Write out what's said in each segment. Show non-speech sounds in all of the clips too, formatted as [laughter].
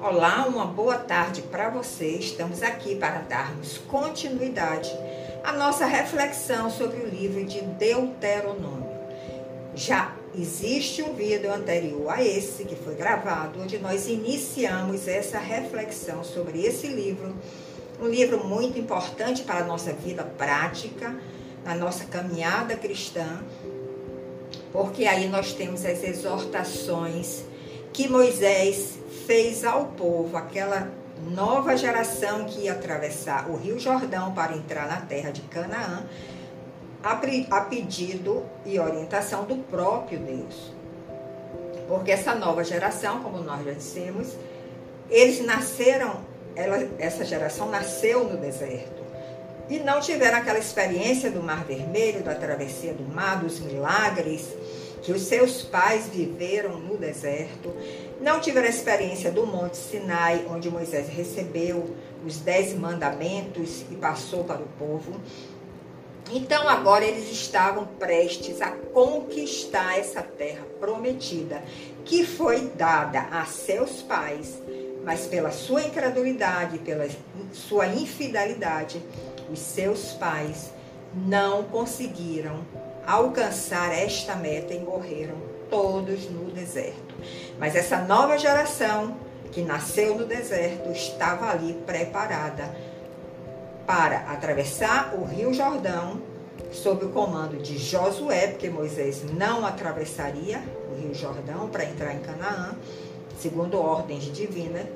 Olá, uma boa tarde para você. Estamos aqui para darmos continuidade à nossa reflexão sobre o livro de Deuteronômio. Já existe um vídeo anterior a esse que foi gravado, onde nós iniciamos essa reflexão sobre esse livro, um livro muito importante para a nossa vida prática, na nossa caminhada cristã, porque aí nós temos as exortações que Moisés fez ao povo, aquela nova geração que ia atravessar o Rio Jordão para entrar na terra de Canaã, a pedido e orientação do próprio Deus. Porque essa nova geração, como nós já dissemos, eles nasceram, ela, essa geração nasceu no deserto. E não tiveram aquela experiência do Mar Vermelho, da travessia do mar, dos milagres que os seus pais viveram no deserto, não tiveram a experiência do Monte Sinai, onde Moisés recebeu os dez mandamentos e passou para o povo. Então agora eles estavam prestes a conquistar essa terra prometida, que foi dada a seus pais, mas pela sua incredulidade, pela sua infidelidade, os seus pais não conseguiram alcançar esta meta e morreram todos no deserto. Mas essa nova geração que nasceu no deserto estava ali preparada para atravessar o Rio Jordão sob o comando de Josué, porque Moisés não atravessaria o Rio Jordão para entrar em Canaã, segundo ordens divinas.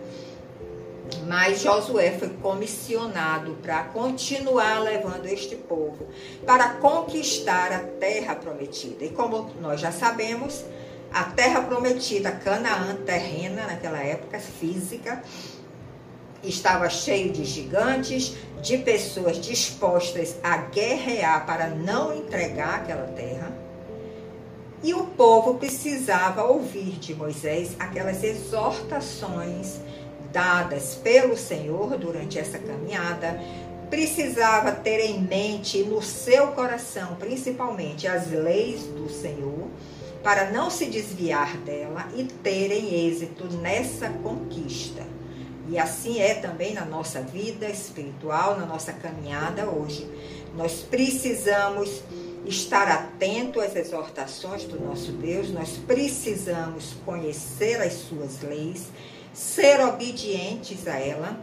Mas Josué foi comissionado para continuar levando este povo para conquistar a terra prometida. E como nós já sabemos, a terra prometida, Canaã, terrena naquela época, física, estava cheio de gigantes, de pessoas dispostas a guerrear para não entregar aquela terra. E o povo precisava ouvir de Moisés aquelas exortações dadas pelo Senhor durante essa caminhada, precisava ter em mente no seu coração, principalmente, as leis do Senhor, para não se desviar dela e terem êxito nessa conquista. E assim é também na nossa vida espiritual, na nossa caminhada hoje. Nós precisamos estar atento às exortações do nosso Deus, nós precisamos conhecer as suas leis ser obedientes a ela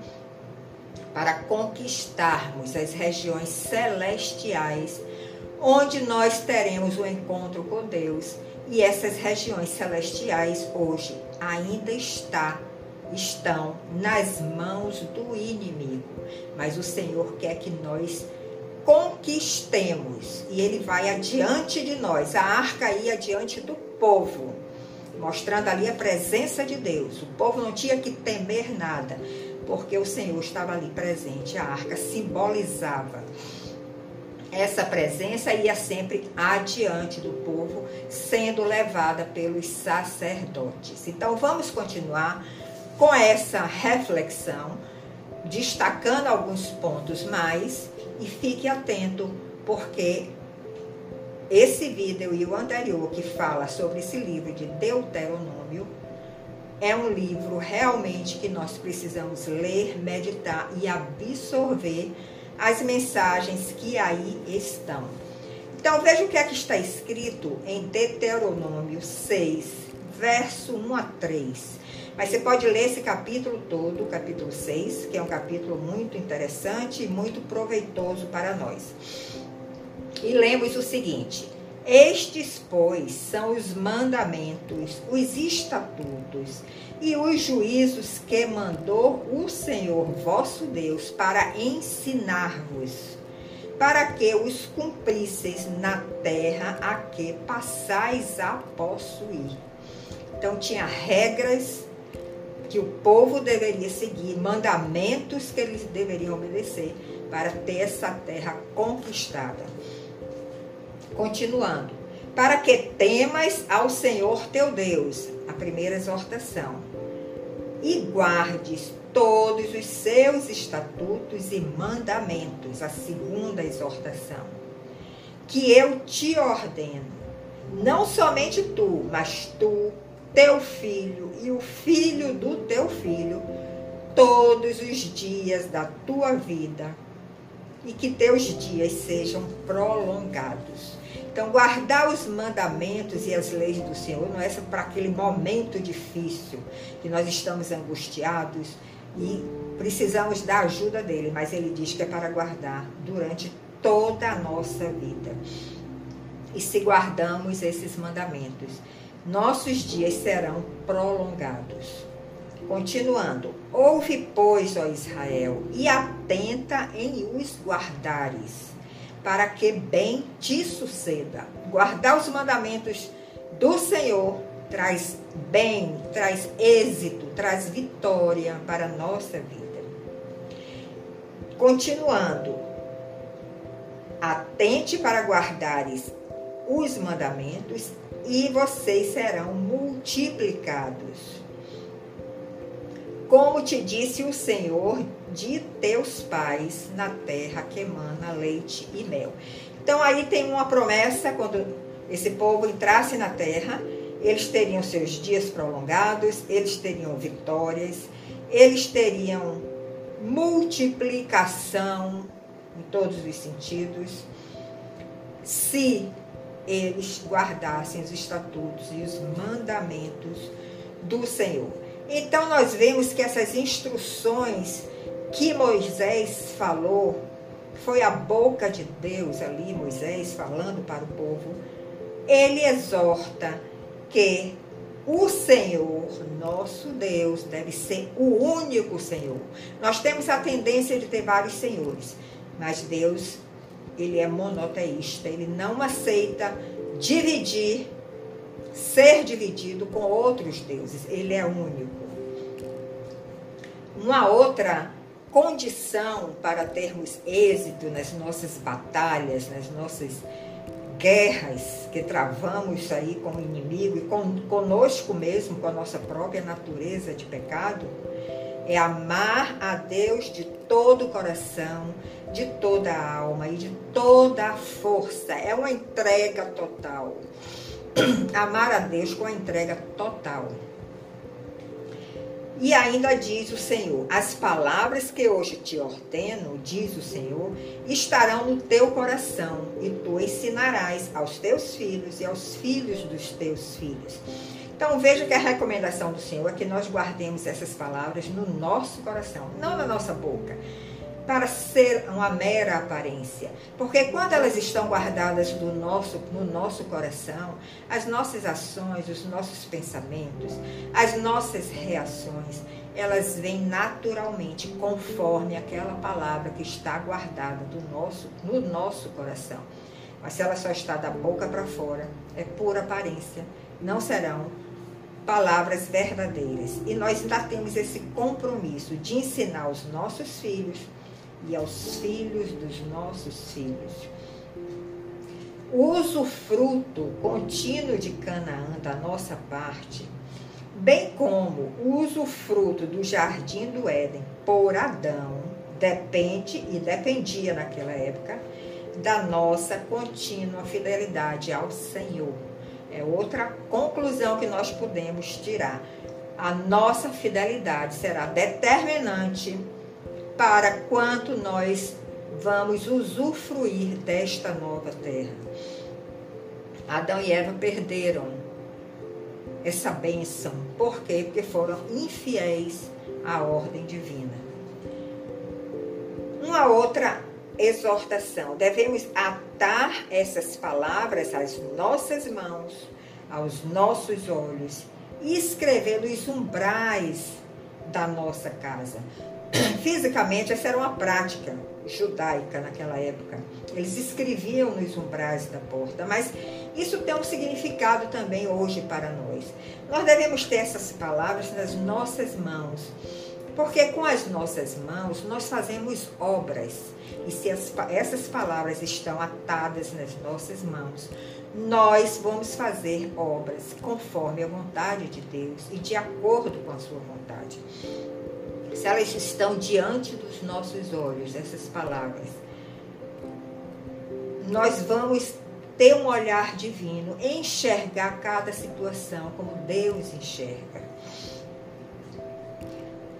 para conquistarmos as regiões celestiais, onde nós teremos o um encontro com Deus. E essas regiões celestiais hoje ainda está, estão nas mãos do inimigo. Mas o Senhor quer que nós conquistemos e ele vai adiante de nós. A arca ia adiante do povo mostrando ali a presença de Deus. O povo não tinha que temer nada, porque o Senhor estava ali presente. A arca simbolizava essa presença ia sempre adiante do povo, sendo levada pelos sacerdotes. Então vamos continuar com essa reflexão, destacando alguns pontos mais e fique atento, porque esse vídeo e o anterior que fala sobre esse livro de Deuteronômio é um livro realmente que nós precisamos ler, meditar e absorver as mensagens que aí estão. Então veja o que é que está escrito em Deuteronômio 6, verso 1 a 3. Mas você pode ler esse capítulo todo, capítulo 6, que é um capítulo muito interessante e muito proveitoso para nós. E lemos o seguinte: Estes, pois, são os mandamentos, os estatutos e os juízos que mandou o Senhor vosso Deus para ensinar-vos, para que os cumprisseis na terra a que passais a possuir. Então, tinha regras que o povo deveria seguir, mandamentos que eles deveriam obedecer para ter essa terra conquistada. Continuando. Para que temas ao Senhor teu Deus, a primeira exortação, e guardes todos os seus estatutos e mandamentos, a segunda exortação, que eu te ordeno, Não somente tu, mas tu, teu filho e o filho do teu filho, todos os dias da tua vida, e que teus dias sejam prolongados. Então, guardar os mandamentos e as leis do Senhor não é só para aquele momento difícil que nós estamos angustiados e precisamos da ajuda dele, mas ele diz que é para guardar durante toda a nossa vida. E se guardamos esses mandamentos, nossos dias serão prolongados. Continuando, ouve, pois, ó Israel, e atenta em os guardares, para que bem te suceda. Guardar os mandamentos do Senhor traz bem, traz êxito, traz vitória para a nossa vida. Continuando, atente para guardares os mandamentos e vocês serão multiplicados. Como te disse o Senhor de teus pais na terra que emana leite e mel. Então aí tem uma promessa quando esse povo entrasse na terra, eles teriam seus dias prolongados, eles teriam vitórias, eles teriam multiplicação em todos os sentidos, se eles guardassem os estatutos e os mandamentos do Senhor. Então nós vemos que essas instruções que Moisés falou, foi a boca de Deus ali, Moisés falando para o povo, ele exorta que o Senhor, nosso Deus, deve ser o único Senhor. Nós temos a tendência de ter vários senhores, mas Deus, ele é monoteísta, ele não aceita dividir, ser dividido com outros deuses. Ele é único. Uma outra condição para termos êxito nas nossas batalhas, nas nossas guerras que travamos aí com o inimigo e com, conosco mesmo, com a nossa própria natureza de pecado, é amar a Deus de todo o coração, de toda a alma e de toda a força. É uma entrega total. [clears throat] Amar a Deus com a entrega total. E ainda diz o Senhor: As palavras que hoje te ordeno, diz o Senhor, estarão no teu coração, e tu ensinarás aos teus filhos e aos filhos dos teus filhos. Então veja que a recomendação do Senhor é que nós guardemos essas palavras no nosso coração, não na nossa boca para ser uma mera aparência. Porque quando elas estão guardadas no nosso, no nosso coração, as nossas ações, os nossos pensamentos, as nossas reações, elas vêm naturalmente conforme aquela palavra que está guardada do nosso, no nosso coração. Mas se ela só está da boca para fora, é pura aparência. Não serão palavras verdadeiras. E nós ainda temos esse compromisso de ensinar os nossos filhos e aos filhos dos nossos filhos. O fruto contínuo de Canaã da nossa parte, bem como o fruto do jardim do Éden por Adão, depende e dependia naquela época da nossa contínua fidelidade ao Senhor. É outra conclusão que nós podemos tirar. A nossa fidelidade será determinante para quanto nós vamos usufruir desta nova terra. Adão e Eva perderam essa bênção. Por quê? Porque foram infiéis à ordem divina. Uma outra exortação: devemos atar essas palavras às nossas mãos, aos nossos olhos e escrever nos umbrais da nossa casa. [clears throat] Fisicamente, essa era uma prática judaica naquela época. Eles escreviam nos umbrais da porta, mas isso tem um significado também hoje para nós. Nós devemos ter essas palavras nas nossas mãos, porque com as nossas mãos nós fazemos obras. E se as, essas palavras estão atadas nas nossas mãos, nós vamos fazer obras conforme a vontade de Deus e de acordo com a sua vontade se elas estão diante dos nossos olhos, essas palavras, nós vamos ter um olhar divino, enxergar cada situação como Deus enxerga.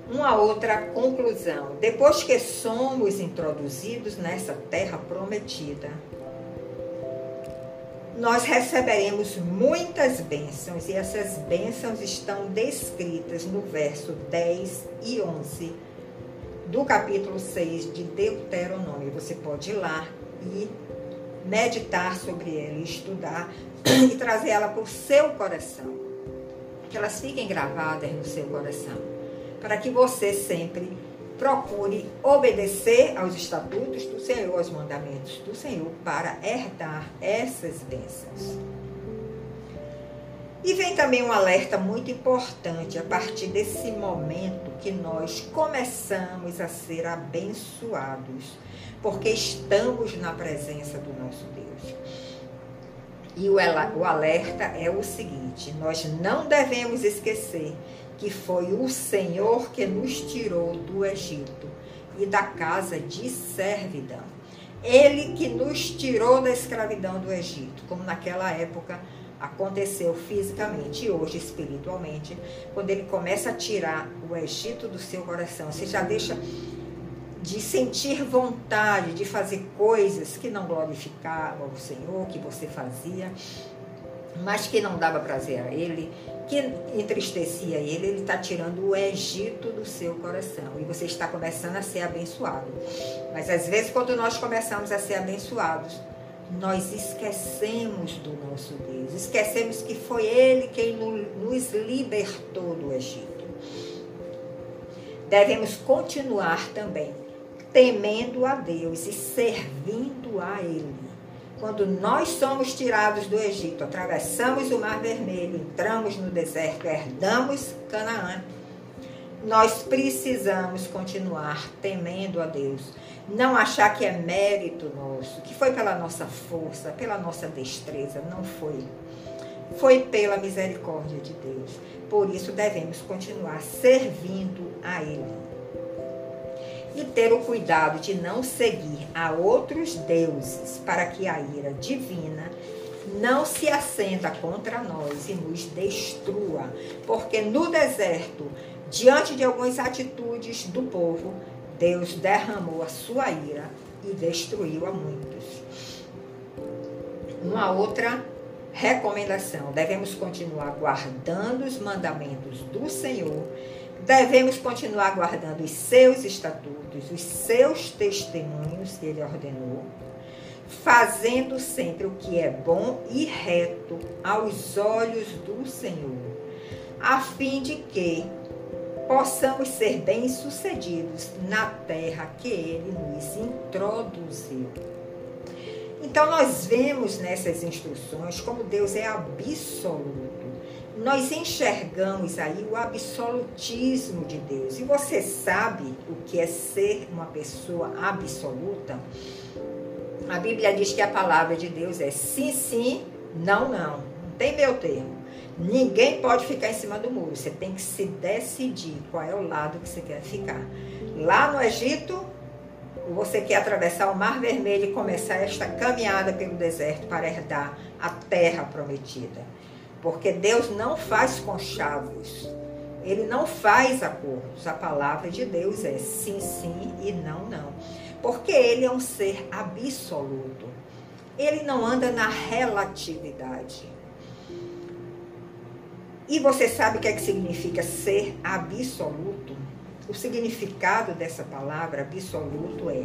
Uma outra conclusão: depois que somos introduzidos nessa terra prometida, nós receberemos muitas bênçãos e essas bênçãos estão descritas no verso 10 e 11 do capítulo 6 de Deuteronômio. Você pode ir lá e meditar sobre ela, estudar e trazer ela para o seu coração. Que elas fiquem gravadas no seu coração. Para que você sempre procure obedecer aos estatutos do Senhor, aos mandamentos do Senhor, para herdar essas bênçãos. E vem também um alerta muito importante a partir desse momento que nós começamos a ser abençoados, porque estamos na presença do nosso Deus. E o alerta é o seguinte: nós não devemos esquecer que foi o Senhor que nos tirou do Egito e da casa de servidão. Ele que nos tirou da escravidão do Egito, como naquela época aconteceu fisicamente e hoje espiritualmente, quando ele começa a tirar o Egito do seu coração, você já deixa de sentir vontade de fazer coisas que não glorificavam o Senhor, que você fazia, mas que não dava prazer a ele, que entristecia ele, ele está tirando o Egito do seu coração e você está começando a ser abençoado. Mas às vezes, quando nós começamos a ser abençoados, nós esquecemos do nosso Deus, esquecemos que foi Ele quem nos libertou do Egito. Devemos continuar também temendo a Deus e servindo a Ele quando nós somos tirados do Egito, atravessamos o Mar Vermelho, entramos no deserto, herdamos Canaã, nós precisamos continuar temendo a Deus. Não achar que é mérito nosso, que foi pela nossa força, pela nossa destreza. Não foi. Foi pela misericórdia de Deus. Por isso devemos continuar servindo a Ele e ter o cuidado de não seguir a outros deuses, para que a ira divina não se acenda contra nós e nos destrua, porque no deserto, diante de algumas atitudes do povo, Deus derramou a sua ira e destruiu a muitos. Uma outra recomendação: devemos continuar guardando os mandamentos do Senhor devemos continuar guardando os seus estatutos, os seus testemunhos que ele ordenou, fazendo sempre o que é bom e reto aos olhos do Senhor, a fim de que possamos ser bem-sucedidos na terra que ele nos introduziu. Então, nós vemos nessas instruções como Deus é absoluto nós enxergamos aí o absolutismo de Deus. E você sabe o que é ser uma pessoa absoluta? A Bíblia diz que a palavra de Deus é sim, sim, não, não. Não tem meu termo. Ninguém pode ficar em cima do muro. Você tem que se decidir qual é o lado que você quer ficar. Lá no Egito, você quer atravessar o Mar Vermelho e começar esta caminhada pelo deserto para herdar a terra prometida. Porque Deus não faz conchavos. Ele não faz acordos. A palavra de Deus é sim, sim e não, não. Porque ele é um ser absoluto. Ele não anda na relatividade. E você sabe o que é que significa ser absoluto? O significado dessa palavra absoluto é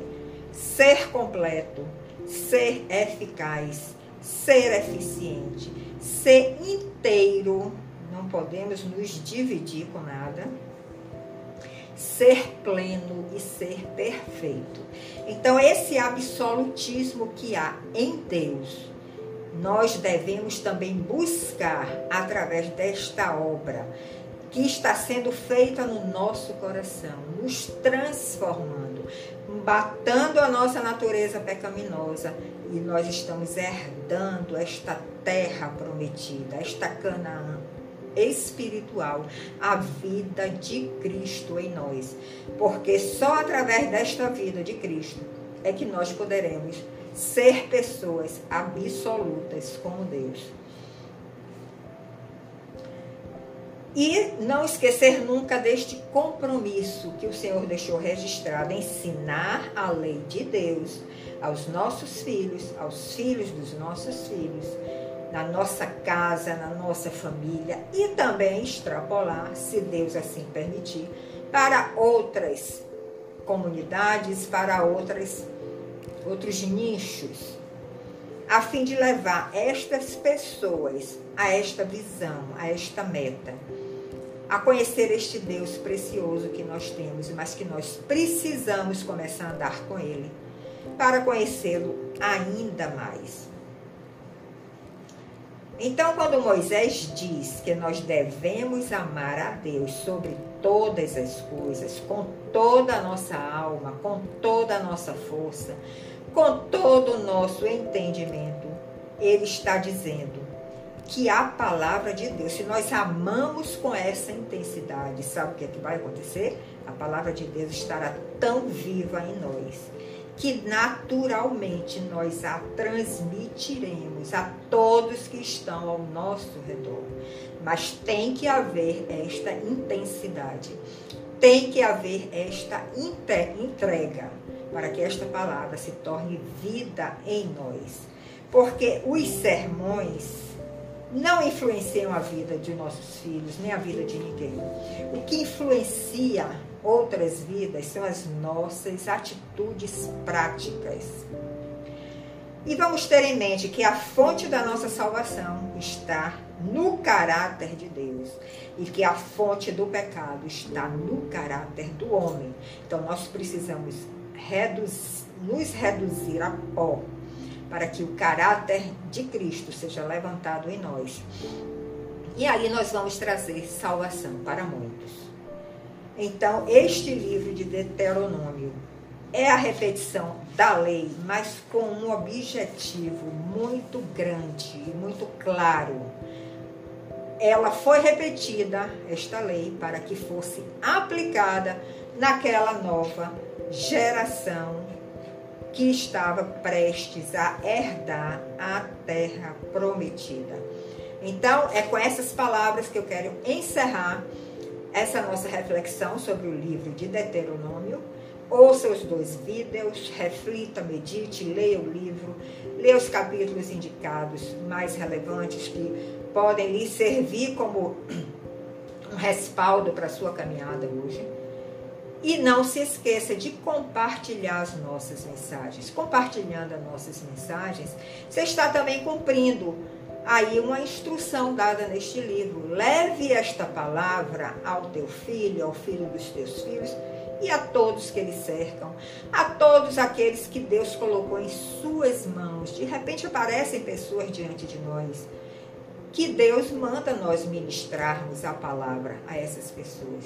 ser completo, ser eficaz, ser eficiente, ser inteiro, não podemos nos dividir com nada, ser pleno e ser perfeito. Então, esse absolutismo que há em Deus, nós devemos também buscar através desta obra que está sendo feita no nosso coração, nos transformando, batando a nossa natureza pecaminosa e nós estamos herdando esta terra prometida, esta Canaã espiritual, a vida de Cristo em nós. Porque só através desta vida de Cristo é que nós poderemos ser pessoas absolutas como Deus. E não esquecer nunca deste compromisso que o Senhor deixou registrado: ensinar a lei de Deus aos nossos filhos, aos filhos dos nossos filhos, na nossa casa, na nossa família e também extrapolar, se Deus assim permitir, para outras comunidades, para outras, outros nichos, a fim de levar estas pessoas a esta visão, a esta meta a conhecer este Deus precioso que nós temos, mas que nós precisamos começar a andar com Ele para conhecê-lo ainda mais. Então, quando Moisés diz que nós devemos amar a Deus sobre todas as coisas, com toda a nossa alma, com toda a nossa força, com todo o nosso entendimento, ele está dizendo que a palavra de Deus, se nós amamos com essa intensidade, sabe o que, é que vai acontecer? A palavra de Deus estará tão viva em nós que naturalmente nós a transmitiremos a todos que estão ao nosso redor. Mas tem que haver esta intensidade, tem que haver esta entrega para que esta palavra se torne vida em nós. Porque os sermões não influenciam a vida de nossos filhos, nem a vida de ninguém. O que influencia outras vidas são as nossas atitudes práticas. E vamos ter em mente que a fonte da nossa salvação está no caráter de Deus e que a fonte do pecado está no caráter do homem. Então nós precisamos reduz, nos reduzir a pó para que o caráter de Cristo seja levantado em nós. E aí nós vamos trazer salvação para muitos. Então, este livro de Deuteronômio é a repetição da lei, mas com um objetivo muito grande e muito claro. Ela foi repetida, esta lei, para que fosse aplicada naquela nova geração que estava prestes a herdar a terra prometida. Então, é com essas palavras que eu quero encerrar essa nossa reflexão sobre o livro de Deuteronômio. Ouça os dois vídeos, reflita, medite, leia o livro, leia os capítulos indicados mais relevantes que podem lhe servir como um respaldo para a sua caminhada hoje. E não se esqueça de compartilhar as nossas mensagens. Compartilhando as nossas mensagens, você está também cumprindo aí uma instrução dada neste livro. Leve esta palavra ao teu filho, ao filho dos teus filhos e a todos que lhe cercam, a todos aqueles que Deus colocou em suas mãos. De repente aparecem pessoas diante de nós que Deus manda nós ministrarmos a palavra a essas pessoas.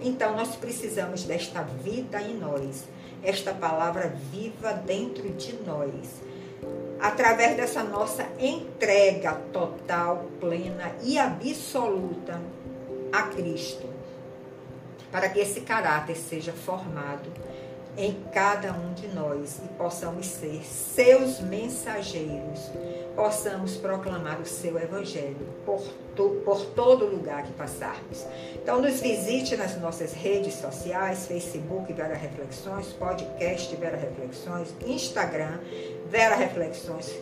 Então nós precisamos desta vida em nós, esta palavra viva dentro de nós. Através dessa nossa entrega total, plena e absoluta a Cristo, para que esse caráter seja formado em cada um de nós e possamos ser seus mensageiros, possamos proclamar o seu evangelho por, to, por todo lugar que passarmos. Então, nos visite nas nossas redes sociais: Facebook Vera Reflexões, podcast Vera Reflexões, Instagram Vera Reflexões.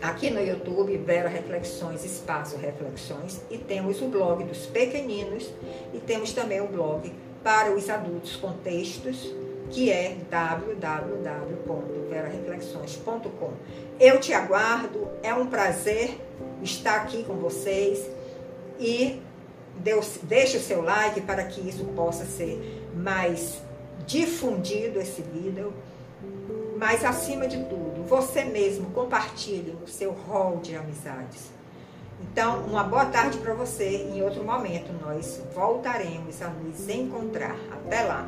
Aqui no YouTube, Vera Reflexões, Espaço Reflexões, e temos o blog dos pequeninos e temos também o blog para os adultos com textos, que é www.verareflexões.com. Eu te aguardo, é um prazer estar aqui com vocês e Deus, deixe o seu like para que isso possa ser mais difundido esse vídeo, mas acima de tudo, você mesmo compartilhe no seu hall de amizades. Então, uma boa tarde para você. Em outro momento, nós voltaremos a nos encontrar. Até lá!